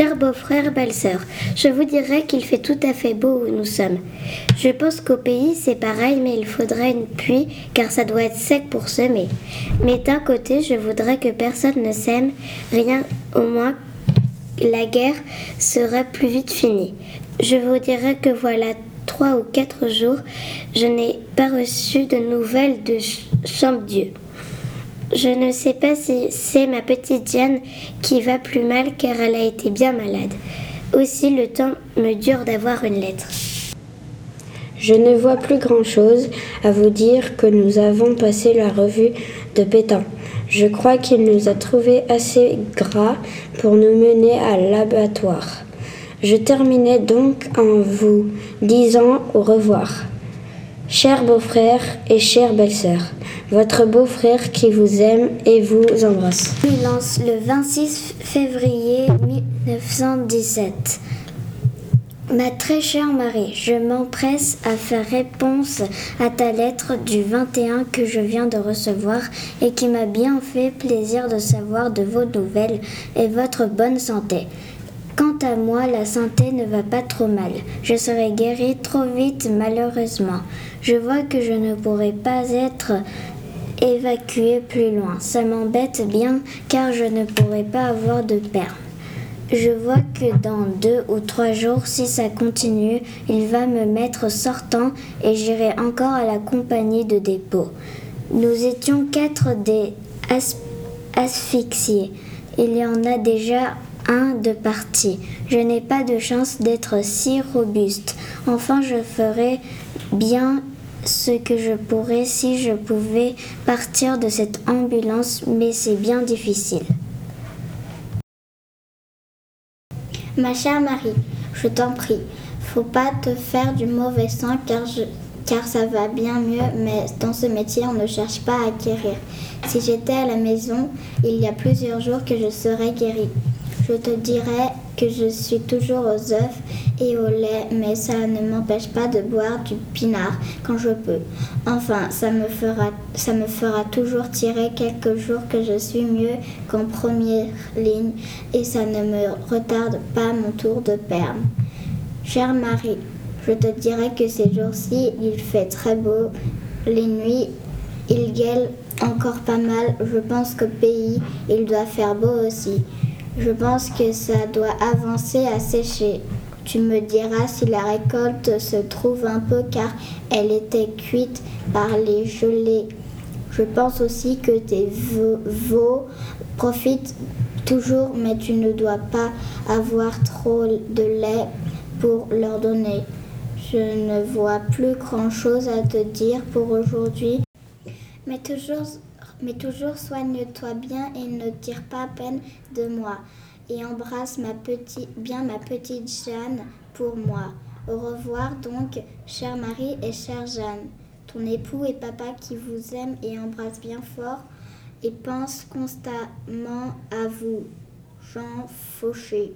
Cher beau-frère, belle-sœur, je vous dirais qu'il fait tout à fait beau où nous sommes. Je pense qu'au pays c'est pareil, mais il faudrait une pluie car ça doit être sec pour semer. Mais d'un côté, je voudrais que personne ne sème, rien au moins la guerre serait plus vite finie. Je vous dirais que voilà trois ou quatre jours, je n'ai pas reçu de nouvelles de Champdieu. Je ne sais pas si c'est ma petite Diane qui va plus mal car elle a été bien malade. Aussi le temps me dure d'avoir une lettre. Je ne vois plus grand-chose à vous dire que nous avons passé la revue de Pétain. Je crois qu'il nous a trouvé assez gras pour nous mener à l'abattoir. Je terminais donc en vous disant au revoir. Cher beau-frère et chère belle-sœur, votre beau-frère qui vous aime et vous embrasse. Lance le 26 février 1917. Ma très chère Marie, je m'empresse à faire réponse à ta lettre du 21 que je viens de recevoir et qui m'a bien fait plaisir de savoir de vos nouvelles et votre bonne santé. Quant à moi, la santé ne va pas trop mal. Je serai guérie trop vite, malheureusement. Je vois que je ne pourrai pas être évacuée plus loin. Ça m'embête bien car je ne pourrai pas avoir de perme. Je vois que dans deux ou trois jours, si ça continue, il va me mettre sortant et j'irai encore à la compagnie de dépôt. Nous étions quatre des asphyxiés. Il y en a déjà un de parti. Je n'ai pas de chance d'être si robuste. Enfin, je ferai bien ce que je pourrais si je pouvais partir de cette ambulance, mais c'est bien difficile. Ma chère Marie, je t'en prie, faut pas te faire du mauvais sang car, car ça va bien mieux, mais dans ce métier, on ne cherche pas à acquérir. Si j'étais à la maison, il y a plusieurs jours que je serais guérie. Je te dirais que je suis toujours aux œufs et au lait, mais ça ne m'empêche pas de boire du pinard quand je peux. Enfin, ça me fera, toujours tirer quelques jours que je suis mieux qu'en première ligne et ça ne me retarde pas mon tour de perme. Chère Marie, je te dirais que ces jours-ci, il fait très beau. Les nuits, il gueule encore pas mal. Je pense qu'au pays, il doit faire beau aussi. Je pense que ça doit avancer à sécher. Tu me diras si la récolte se trouve un peu car elle était cuite par les gelées. Je pense aussi que tes veaux profitent toujours, mais tu ne dois pas avoir trop de lait pour leur donner. Je ne vois plus grand-chose à te dire pour aujourd'hui, mais toujours mais toujours soigne-toi bien et ne tire pas peine de moi. Et embrasse ma petite, bien ma petite Jeanne pour moi. Au revoir donc, chère Marie et chère Jeanne. Ton époux et papa qui vous aiment et embrasse bien fort et pense constamment à vous. Jean Fauché.